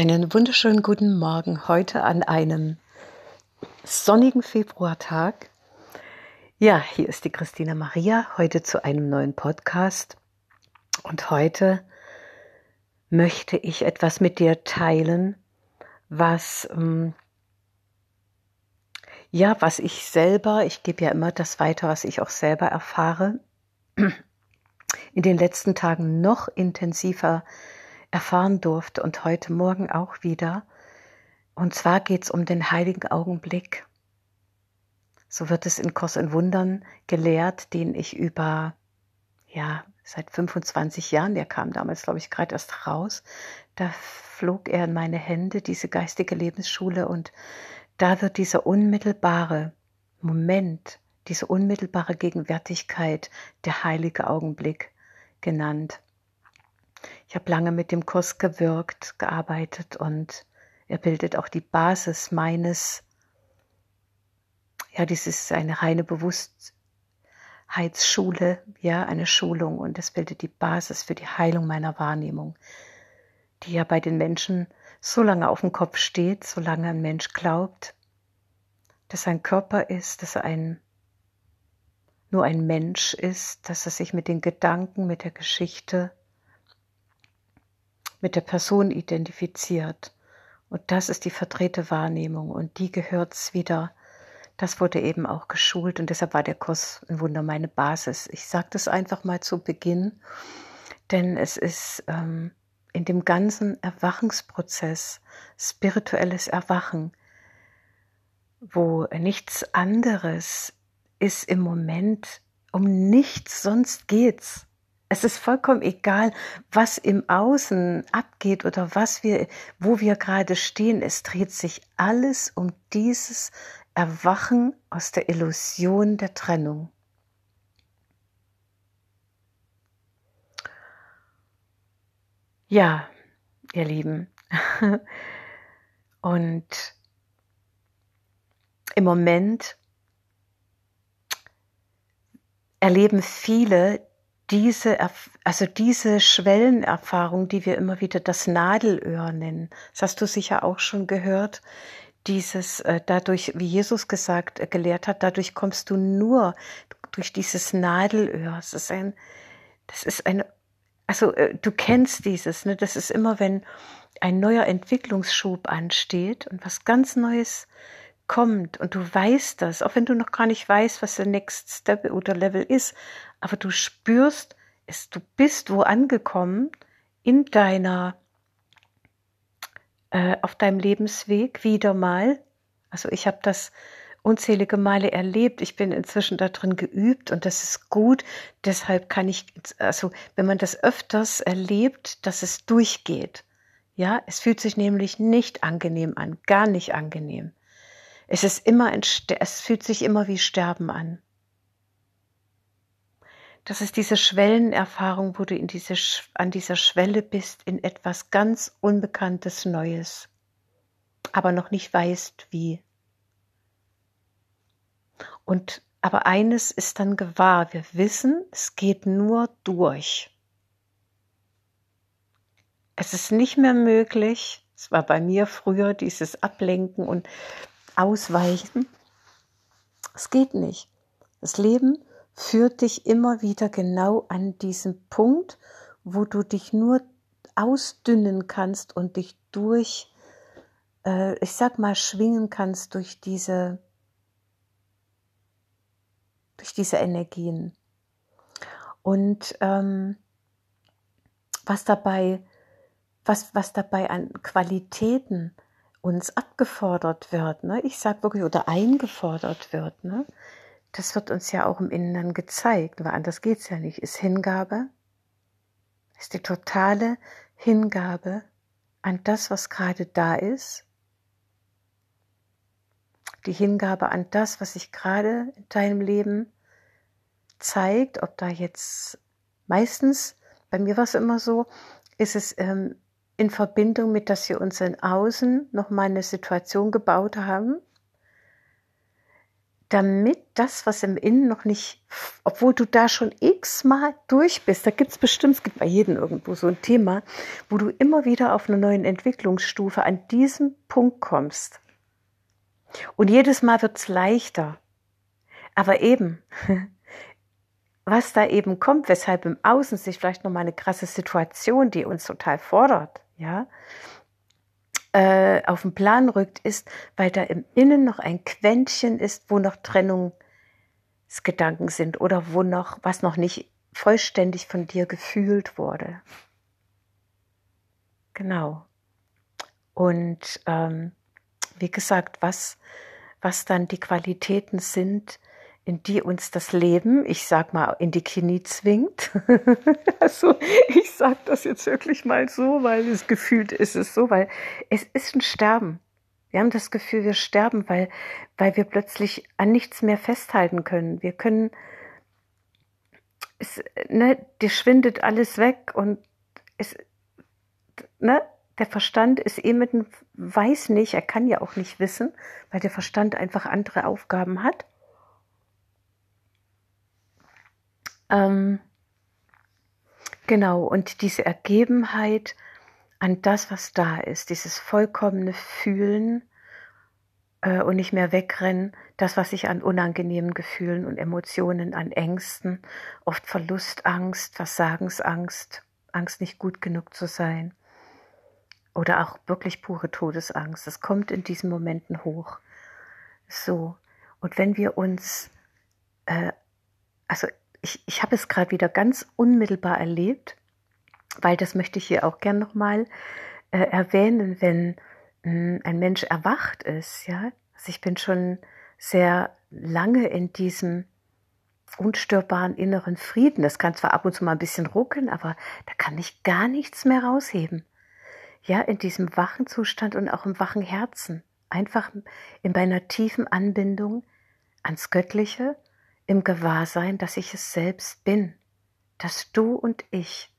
Einen wunderschönen guten Morgen heute an einem sonnigen Februartag. Ja, hier ist die Christina Maria, heute zu einem neuen Podcast. Und heute möchte ich etwas mit dir teilen, was, ähm, ja, was ich selber, ich gebe ja immer das weiter, was ich auch selber erfahre, in den letzten Tagen noch intensiver erfahren durfte und heute Morgen auch wieder. Und zwar geht es um den heiligen Augenblick. So wird es in Kurs in Wundern gelehrt, den ich über, ja, seit 25 Jahren, der kam damals, glaube ich, gerade erst raus, da flog er in meine Hände, diese geistige Lebensschule, und da wird dieser unmittelbare Moment, diese unmittelbare Gegenwärtigkeit, der heilige Augenblick genannt. Ich habe lange mit dem Kurs gewirkt, gearbeitet und er bildet auch die Basis meines, ja, dies ist eine reine Bewusstheitsschule, ja, eine Schulung und es bildet die Basis für die Heilung meiner Wahrnehmung, die ja bei den Menschen so lange auf dem Kopf steht, solange ein Mensch glaubt, dass er ein Körper ist, dass er ein nur ein Mensch ist, dass er sich mit den Gedanken, mit der Geschichte, mit der Person identifiziert. Und das ist die verdrehte Wahrnehmung und die gehört's wieder. Das wurde eben auch geschult und deshalb war der Kurs ein Wunder meine Basis. Ich sage das einfach mal zu Beginn, denn es ist ähm, in dem ganzen Erwachungsprozess, spirituelles Erwachen, wo nichts anderes ist im Moment, um nichts sonst geht's. Es ist vollkommen egal, was im Außen abgeht oder was wir, wo wir gerade stehen. Es dreht sich alles um dieses Erwachen aus der Illusion der Trennung. Ja, ihr Lieben. Und im Moment erleben viele diese, also diese Schwellenerfahrung, die wir immer wieder das Nadelöhr nennen, das hast du sicher auch schon gehört, dieses, äh, dadurch, wie Jesus gesagt, äh, gelehrt hat, dadurch kommst du nur durch dieses Nadelöhr. Das ist ein, das ist ein, also äh, du kennst dieses, ne? Das ist immer, wenn ein neuer Entwicklungsschub ansteht und was ganz Neues kommt und du weißt das, auch wenn du noch gar nicht weißt, was der Next Step oder Level ist, aber du spürst es, du bist wo angekommen in deiner, äh, auf deinem Lebensweg wieder mal. Also ich habe das unzählige Male erlebt. Ich bin inzwischen darin geübt und das ist gut. Deshalb kann ich, also wenn man das öfters erlebt, dass es durchgeht. Ja, es fühlt sich nämlich nicht angenehm an, gar nicht angenehm. Es ist immer ein, es fühlt sich immer wie Sterben an. Das ist diese Schwellenerfahrung, wo du in diese, an dieser Schwelle bist in etwas ganz Unbekanntes Neues, aber noch nicht weißt wie. Und aber eines ist dann gewahr, wir wissen, es geht nur durch. Es ist nicht mehr möglich, es war bei mir früher dieses Ablenken und Ausweichen. Es geht nicht. Das Leben führt dich immer wieder genau an diesen Punkt, wo du dich nur ausdünnen kannst und dich durch, äh, ich sag mal, schwingen kannst durch diese, durch diese Energien. Und ähm, was dabei, was, was dabei an Qualitäten uns abgefordert wird, ne? ich sag wirklich, oder eingefordert wird, ne? Das wird uns ja auch im Inneren gezeigt, weil anders geht's ja nicht, ist Hingabe, ist die totale Hingabe an das, was gerade da ist, die Hingabe an das, was sich gerade in deinem Leben zeigt, ob da jetzt meistens, bei mir war es immer so, ist es ähm, in Verbindung mit, dass wir uns in Außen noch mal eine Situation gebaut haben, damit das, was im Innen noch nicht, obwohl du da schon x-mal durch bist, da gibt es bestimmt, es gibt bei jedem irgendwo so ein Thema, wo du immer wieder auf einer neuen Entwicklungsstufe an diesen Punkt kommst. Und jedes Mal wird es leichter. Aber eben, was da eben kommt, weshalb im Außen sich vielleicht nochmal eine krasse Situation, die uns total fordert, ja, äh, auf den Plan rückt, ist, weil da im Innen noch ein Quäntchen ist, wo noch Trennungsgedanken sind oder wo noch, was noch nicht vollständig von dir gefühlt wurde. Genau. Und ähm, wie gesagt, was, was dann die Qualitäten sind, in die uns das Leben, ich sag mal, in die Knie zwingt. also ich sag das jetzt wirklich mal so, weil es gefühlt ist es so, weil es ist ein Sterben. Wir haben das Gefühl, wir sterben, weil, weil wir plötzlich an nichts mehr festhalten können. Wir können, es, ne, dir schwindet alles weg und es, ne, der Verstand ist eben mit weiß nicht, er kann ja auch nicht wissen, weil der Verstand einfach andere Aufgaben hat. Ähm, genau, und diese Ergebenheit an das, was da ist, dieses vollkommene Fühlen äh, und nicht mehr wegrennen, das, was ich an unangenehmen Gefühlen und Emotionen, an Ängsten, oft Verlustangst, Versagensangst, Angst nicht gut genug zu sein oder auch wirklich pure Todesangst, das kommt in diesen Momenten hoch. So, und wenn wir uns, äh, also ich, ich habe es gerade wieder ganz unmittelbar erlebt, weil das möchte ich hier auch gern nochmal äh, erwähnen, wenn mh, hm, ein Mensch erwacht ist, ja. Also ich bin schon sehr lange in diesem unstörbaren inneren Frieden. Das kann zwar ab und zu mal ein bisschen ruckeln, aber da kann ich gar nichts mehr rausheben. Ja, in diesem wachen Zustand und auch im wachen Herzen. Einfach in meiner tiefen Anbindung ans Göttliche im Gewahrsein, dass ich es selbst bin, dass du und ich,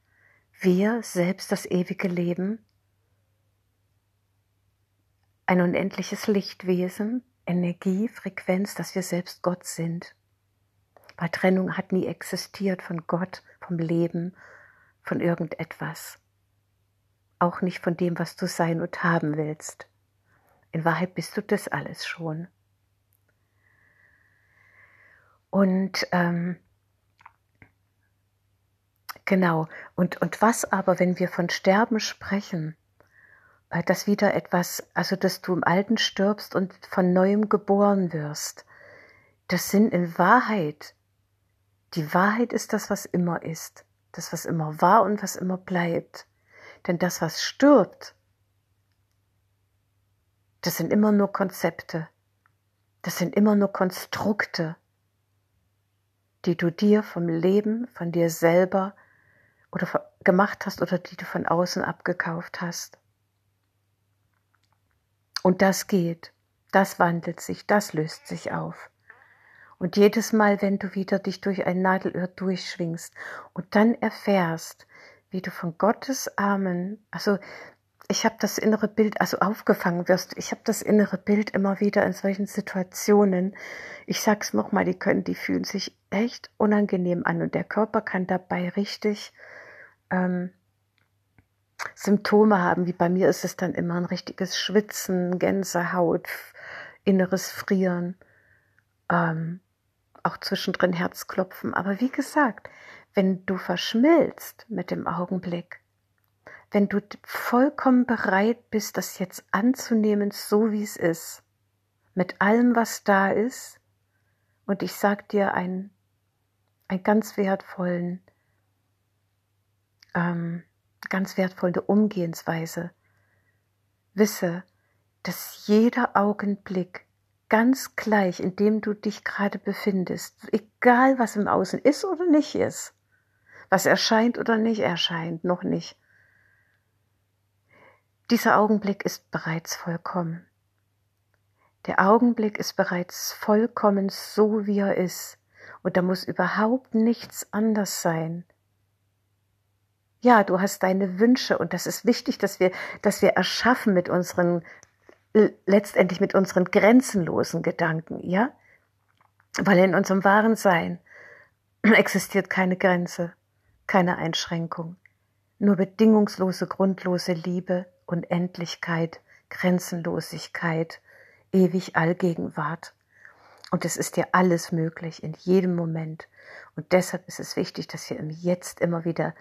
wir selbst das ewige Leben, ein unendliches Lichtwesen, Energie, Frequenz, dass wir selbst Gott sind. Weil Trennung hat nie existiert von Gott, vom Leben, von irgendetwas. Auch nicht von dem, was du sein und haben willst. In Wahrheit bist du das alles schon. Und ähm, genau, und, und was aber, wenn wir von Sterben sprechen, dass wieder etwas, also dass du im Alten stirbst und von neuem geboren wirst, das sind in Wahrheit, die Wahrheit ist das, was immer ist, das, was immer war und was immer bleibt. Denn das, was stirbt, das sind immer nur Konzepte, das sind immer nur Konstrukte, die du dir vom Leben, von dir selber oder gemacht hast oder die du von außen abgekauft hast. Und das geht, das wandelt sich, das löst sich auf. Und jedes Mal, wenn du wieder dich durch ein Nadelöhr durchschwingst und dann erfährst, wie du von Gottes Armen, also ich habe das innere Bild, also aufgefangen wirst, ich habe das innere Bild immer wieder in solchen Situationen. Ich sag's nochmal, die können, die fühlen sich echt unangenehm an und der Körper kann dabei richtig ähm, Symptome haben. Wie bei mir ist es dann immer ein richtiges Schwitzen, Gänsehaut, inneres Frieren, ähm, auch zwischendrin Herzklopfen. Aber wie gesagt, wenn du verschmilzt mit dem Augenblick, wenn du vollkommen bereit bist, das jetzt anzunehmen, so wie es ist, mit allem, was da ist, und ich sag dir einen, einen ganz wertvollen, ähm, ganz wertvolle Umgehensweise. Wisse, dass jeder Augenblick ganz gleich, in dem du dich gerade befindest, egal was im Außen ist oder nicht ist, was erscheint oder nicht erscheint, noch nicht, dieser Augenblick ist bereits vollkommen. Der Augenblick ist bereits vollkommen so, wie er ist. Und da muss überhaupt nichts anders sein. Ja, du hast deine Wünsche und das ist wichtig, dass wir, dass wir erschaffen mit unseren, letztendlich mit unseren grenzenlosen Gedanken, ja? Weil in unserem wahren Sein existiert keine Grenze, keine Einschränkung, nur bedingungslose, grundlose Liebe, Unendlichkeit, Grenzenlosigkeit, ewig Allgegenwart. Und es ist dir alles möglich in jedem Moment. Und deshalb ist es wichtig, dass wir im Jetzt immer wieder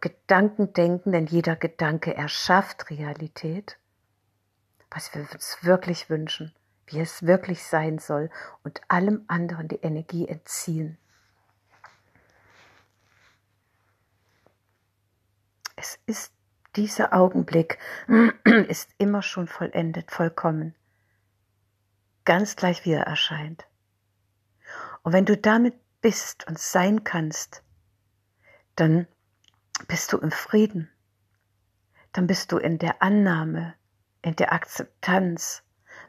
Gedanken denken, denn jeder Gedanke erschafft Realität, was wir uns wirklich wünschen, wie es wirklich sein soll und allem anderen die Energie entziehen. Es ist dieser Augenblick, ist immer schon vollendet, vollkommen ganz gleich wie er erscheint. Und wenn du damit bist und sein kannst, dann bist du im Frieden, dann bist du in der Annahme, in der Akzeptanz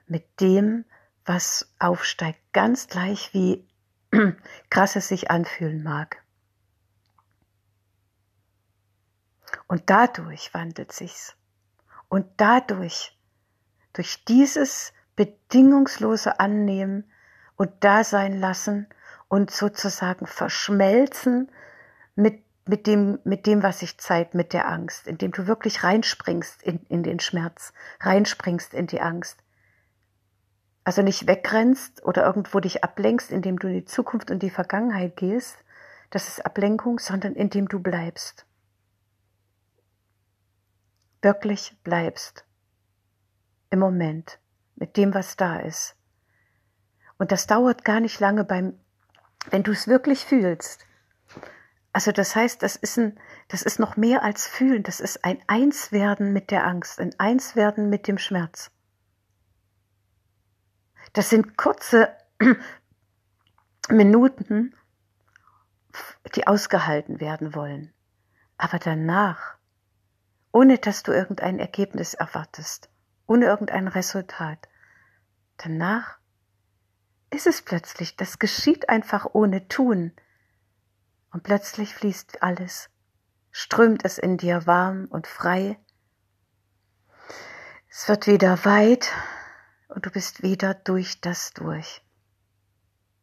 mit dem, was aufsteigt, ganz gleich wie krass es sich anfühlen mag. Und dadurch wandelt sich's. Und dadurch, durch dieses bedingungslose Annehmen und Dasein lassen und sozusagen verschmelzen mit, mit, dem, mit dem, was sich zeigt, mit der Angst, indem du wirklich reinspringst in, in den Schmerz, reinspringst in die Angst. Also nicht wegrennst oder irgendwo dich ablenkst, indem du in die Zukunft und die Vergangenheit gehst, das ist Ablenkung, sondern indem du bleibst. Wirklich bleibst. Im Moment mit dem, was da ist. Und das dauert gar nicht lange beim, wenn du es wirklich fühlst. Also das heißt, das ist ein, das ist noch mehr als fühlen, das ist ein Einswerden mit der Angst, ein Einswerden mit dem Schmerz. Das sind kurze Minuten, die ausgehalten werden wollen. Aber danach, ohne dass du irgendein Ergebnis erwartest, ohne irgendein Resultat, Danach ist es plötzlich, das geschieht einfach ohne Tun. Und plötzlich fließt alles, strömt es in dir warm und frei. Es wird wieder weit und du bist wieder durch das durch,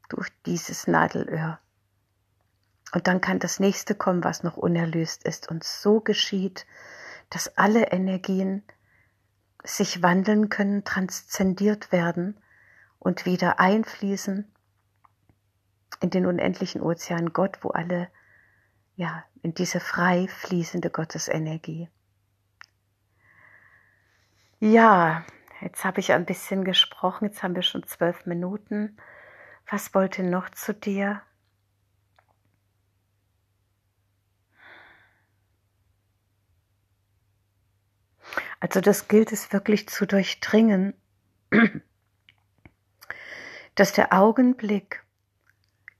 durch dieses Nadelöhr. Und dann kann das nächste kommen, was noch unerlöst ist. Und so geschieht, dass alle Energien sich wandeln können, transzendiert werden und wieder einfließen in den unendlichen Ozean Gott, wo alle, ja, in diese frei fließende Gottesenergie. Ja, jetzt habe ich ein bisschen gesprochen, jetzt haben wir schon zwölf Minuten. Was wollte noch zu dir? Also das gilt es wirklich zu durchdringen, dass der Augenblick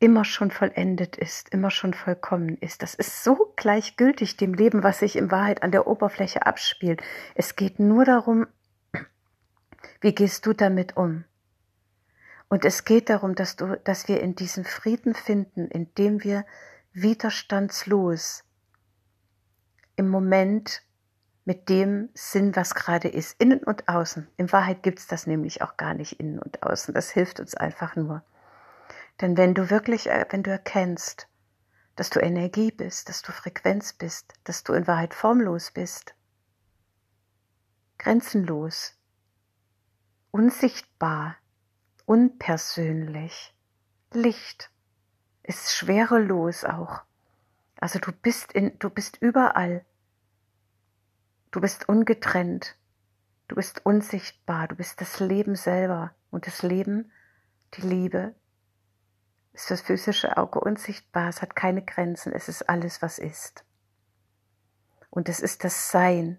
immer schon vollendet ist, immer schon vollkommen ist. Das ist so gleichgültig dem Leben, was sich in Wahrheit an der Oberfläche abspielt. Es geht nur darum, wie gehst du damit um? Und es geht darum, dass du, dass wir in diesen Frieden finden, indem wir widerstandslos im Moment mit dem Sinn, was gerade ist, innen und außen. In Wahrheit gibt es das nämlich auch gar nicht innen und außen. Das hilft uns einfach nur. Denn wenn du wirklich, äh, wenn du erkennst, dass du Energie bist, dass du Frequenz bist, dass du in Wahrheit formlos bist, grenzenlos, unsichtbar, unpersönlich, Licht, ist schwerelos auch. Also du bist in, du bist überall Du bist ungetrennt. Du bist unsichtbar. Du bist das Leben selber. Und das Leben, die Liebe, ist das physische Auge unsichtbar. Es hat keine Grenzen. Es ist alles, was ist. Und es ist das Sein,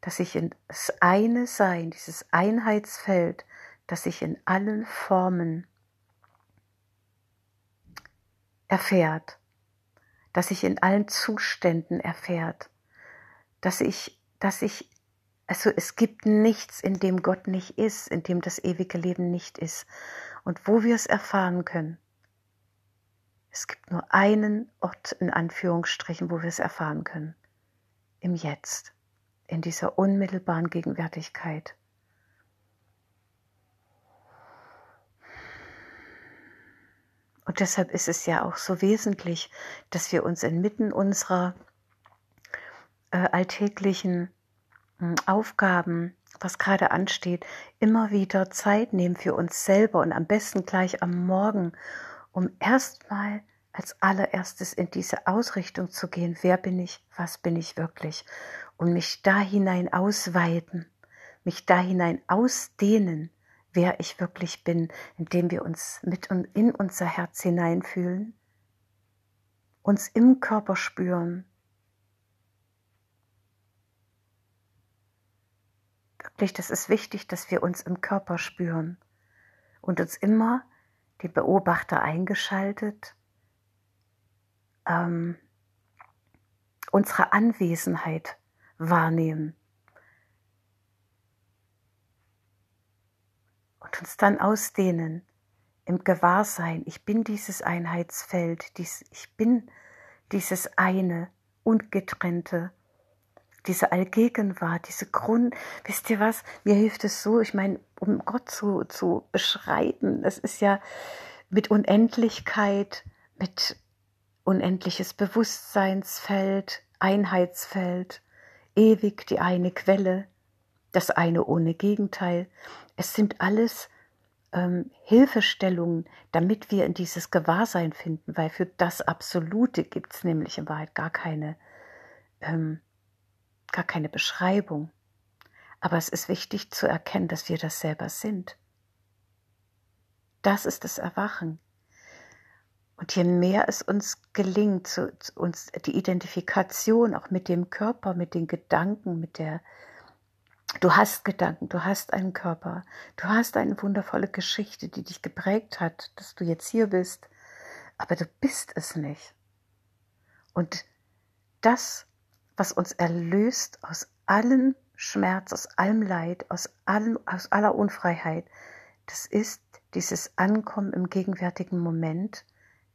das sich in das eine Sein, dieses Einheitsfeld, das sich in allen Formen erfährt, das sich in allen Zuständen erfährt, dass sich dass ich, also es gibt nichts, in dem Gott nicht ist, in dem das ewige Leben nicht ist und wo wir es erfahren können. Es gibt nur einen Ort in Anführungsstrichen, wo wir es erfahren können. Im Jetzt, in dieser unmittelbaren Gegenwärtigkeit. Und deshalb ist es ja auch so wesentlich, dass wir uns inmitten unserer äh, alltäglichen äh, Aufgaben, was gerade ansteht, immer wieder Zeit nehmen für uns selber und am besten gleich am Morgen, um erstmal als allererstes in diese Ausrichtung zu gehen, wer bin ich, was bin ich wirklich, und mich da hinein ausweiten, mich da hinein ausdehnen, wer ich wirklich bin, indem wir uns mit und in unser Herz hineinfühlen, uns im Körper spüren. Wirklich, das ist wichtig, dass wir uns im Körper spüren und uns immer die Beobachter eingeschaltet, ähm, unsere Anwesenheit wahrnehmen und uns dann ausdehnen im Gewahrsein, ich bin dieses Einheitsfeld, dies, ich bin dieses eine, ungetrennte, diese Allgegenwart, diese Grund, wisst ihr was, mir hilft es so, ich meine, um Gott zu, zu beschreiben, das ist ja mit Unendlichkeit, mit unendliches Bewusstseinsfeld, Einheitsfeld, ewig die eine Quelle, das eine ohne Gegenteil. Es sind alles ähm, Hilfestellungen, damit wir in dieses Gewahrsein finden, weil für das Absolute gibt es nämlich in Wahrheit gar keine, ähm, gar keine Beschreibung. Aber es ist wichtig zu erkennen, dass wir das selber sind. Das ist das Erwachen. Und je mehr es uns gelingt, zu, zu uns die Identifikation auch mit dem Körper, mit den Gedanken, mit der, du hast Gedanken, du hast einen Körper, du hast eine wundervolle Geschichte, die dich geprägt hat, dass du jetzt hier bist, aber du bist es nicht. Und das, was uns erlöst aus allem Schmerz, aus allem Leid, aus, allem, aus aller Unfreiheit, das ist dieses Ankommen im gegenwärtigen Moment,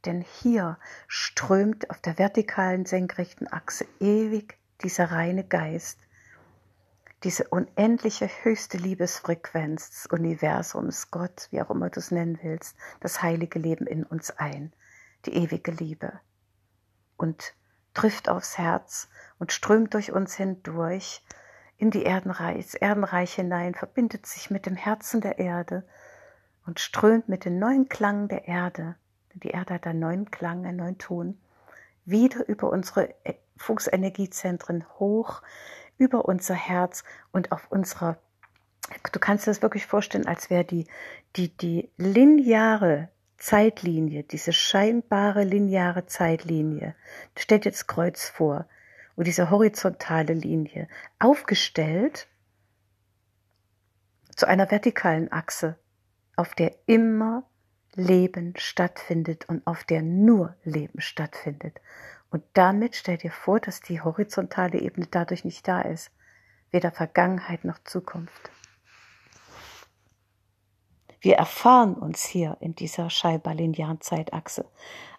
denn hier strömt auf der vertikalen senkrechten Achse ewig dieser reine Geist, diese unendliche höchste Liebesfrequenz des Universums, Gott, wie auch immer du es nennen willst, das heilige Leben in uns ein, die ewige Liebe. Und trifft aufs Herz und strömt durch uns hindurch in die Erdenreich, Erdenreich hinein, verbindet sich mit dem Herzen der Erde und strömt mit den neuen Klangen der Erde die Erde hat einen neuen Klang, einen neuen Ton, wieder über unsere äh, Fuchsenergiezentren hoch, über unser Herz und auf unserer, du kannst dir das wirklich vorstellen, als wäre die, die, die lineare Zeitlinie, diese scheinbare lineare Zeitlinie, stellt jetzt Kreuz vor, und diese horizontale Linie aufgestellt zu einer vertikalen Achse, auf der immer Leben stattfindet und auf der nur Leben stattfindet. Und damit stell dir vor, dass die horizontale Ebene dadurch nicht da ist, weder Vergangenheit noch Zukunft. Wir erfahren uns hier in dieser scheinbar linearen Zeitachse.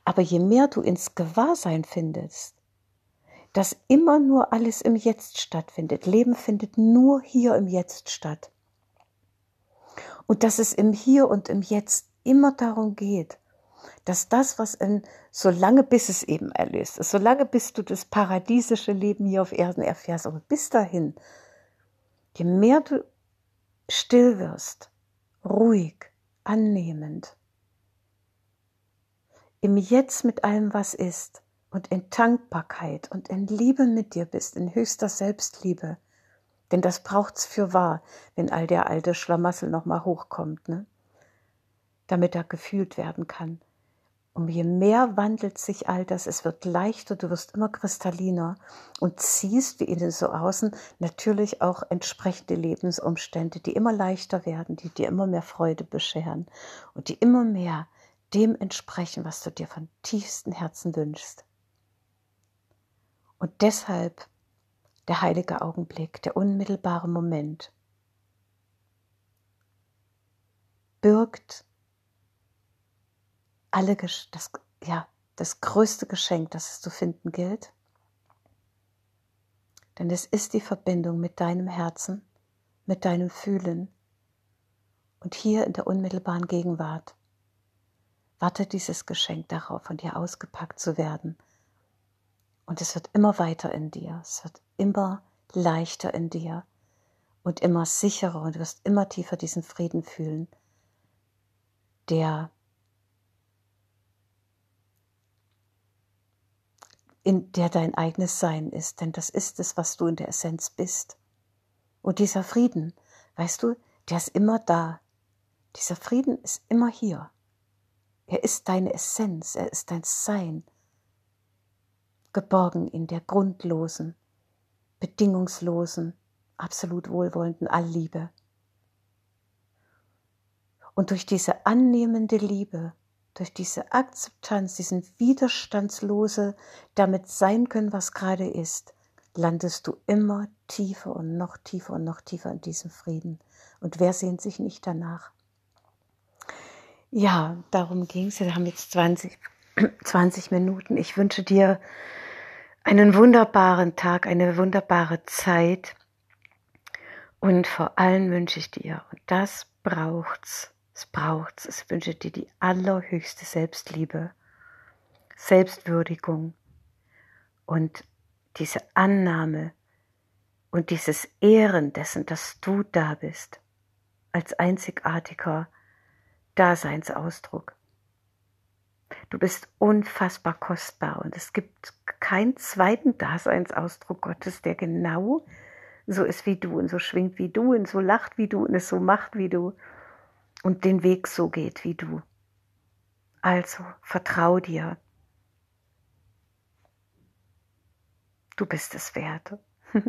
Aber je mehr du ins Gewahrsein findest, dass immer nur alles im Jetzt stattfindet, Leben findet nur hier im Jetzt statt. Und dass es im Hier und im Jetzt immer darum geht, dass das, was in, solange bis es eben erlöst ist, solange bis du das paradiesische Leben hier auf Erden erfährst, aber bis dahin, je mehr du still wirst, ruhig, annehmend, im Jetzt mit allem, was ist, und in Dankbarkeit und in Liebe mit dir bist, in höchster Selbstliebe, denn das braucht's für wahr, wenn all der alte Schlamassel nochmal hochkommt, ne? damit er gefühlt werden kann. Und je mehr wandelt sich all das, es wird leichter, du wirst immer kristalliner und ziehst wie innen so außen natürlich auch entsprechende Lebensumstände, die immer leichter werden, die dir immer mehr Freude bescheren und die immer mehr dem entsprechen, was du dir von tiefstem Herzen wünschst. Und deshalb der heilige Augenblick, der unmittelbare Moment, birgt alle, das, ja, das größte Geschenk, das es zu finden gilt. Denn es ist die Verbindung mit deinem Herzen, mit deinem Fühlen und hier in der unmittelbaren Gegenwart. wartet dieses Geschenk darauf, von dir ausgepackt zu werden. Und es wird immer weiter in dir, es wird immer leichter in dir und immer sicherer und du wirst immer tiefer diesen Frieden fühlen, der in der dein eigenes Sein ist, denn das ist es, was du in der Essenz bist. Und dieser Frieden, weißt du, der ist immer da. Dieser Frieden ist immer hier. Er ist deine Essenz, er ist dein Sein, geborgen in der grundlosen, bedingungslosen, absolut wohlwollenden Allliebe. Und durch diese annehmende Liebe, durch diese Akzeptanz, diesen widerstandslose damit sein können, was gerade ist, landest du immer tiefer und noch tiefer und noch tiefer in diesem Frieden. Und wer sehnt sich nicht danach? Ja, darum ging es. Wir haben jetzt 20, 20 Minuten. Ich wünsche dir einen wunderbaren Tag, eine wunderbare Zeit. Und vor allem wünsche ich dir, und das braucht's, es braucht's, es wünsche dir die allerhöchste Selbstliebe, Selbstwürdigung und diese Annahme und dieses Ehren dessen, dass du da bist, als einzigartiger Daseinsausdruck. Du bist unfassbar kostbar und es gibt keinen zweiten Daseinsausdruck Gottes, der genau so ist wie du und so schwingt wie du und so lacht wie du und es so macht wie du und den Weg so geht wie du. Also vertrau dir. Du bist es wert.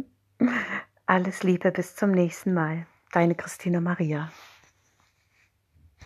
Alles Liebe bis zum nächsten Mal. Deine Christina Maria.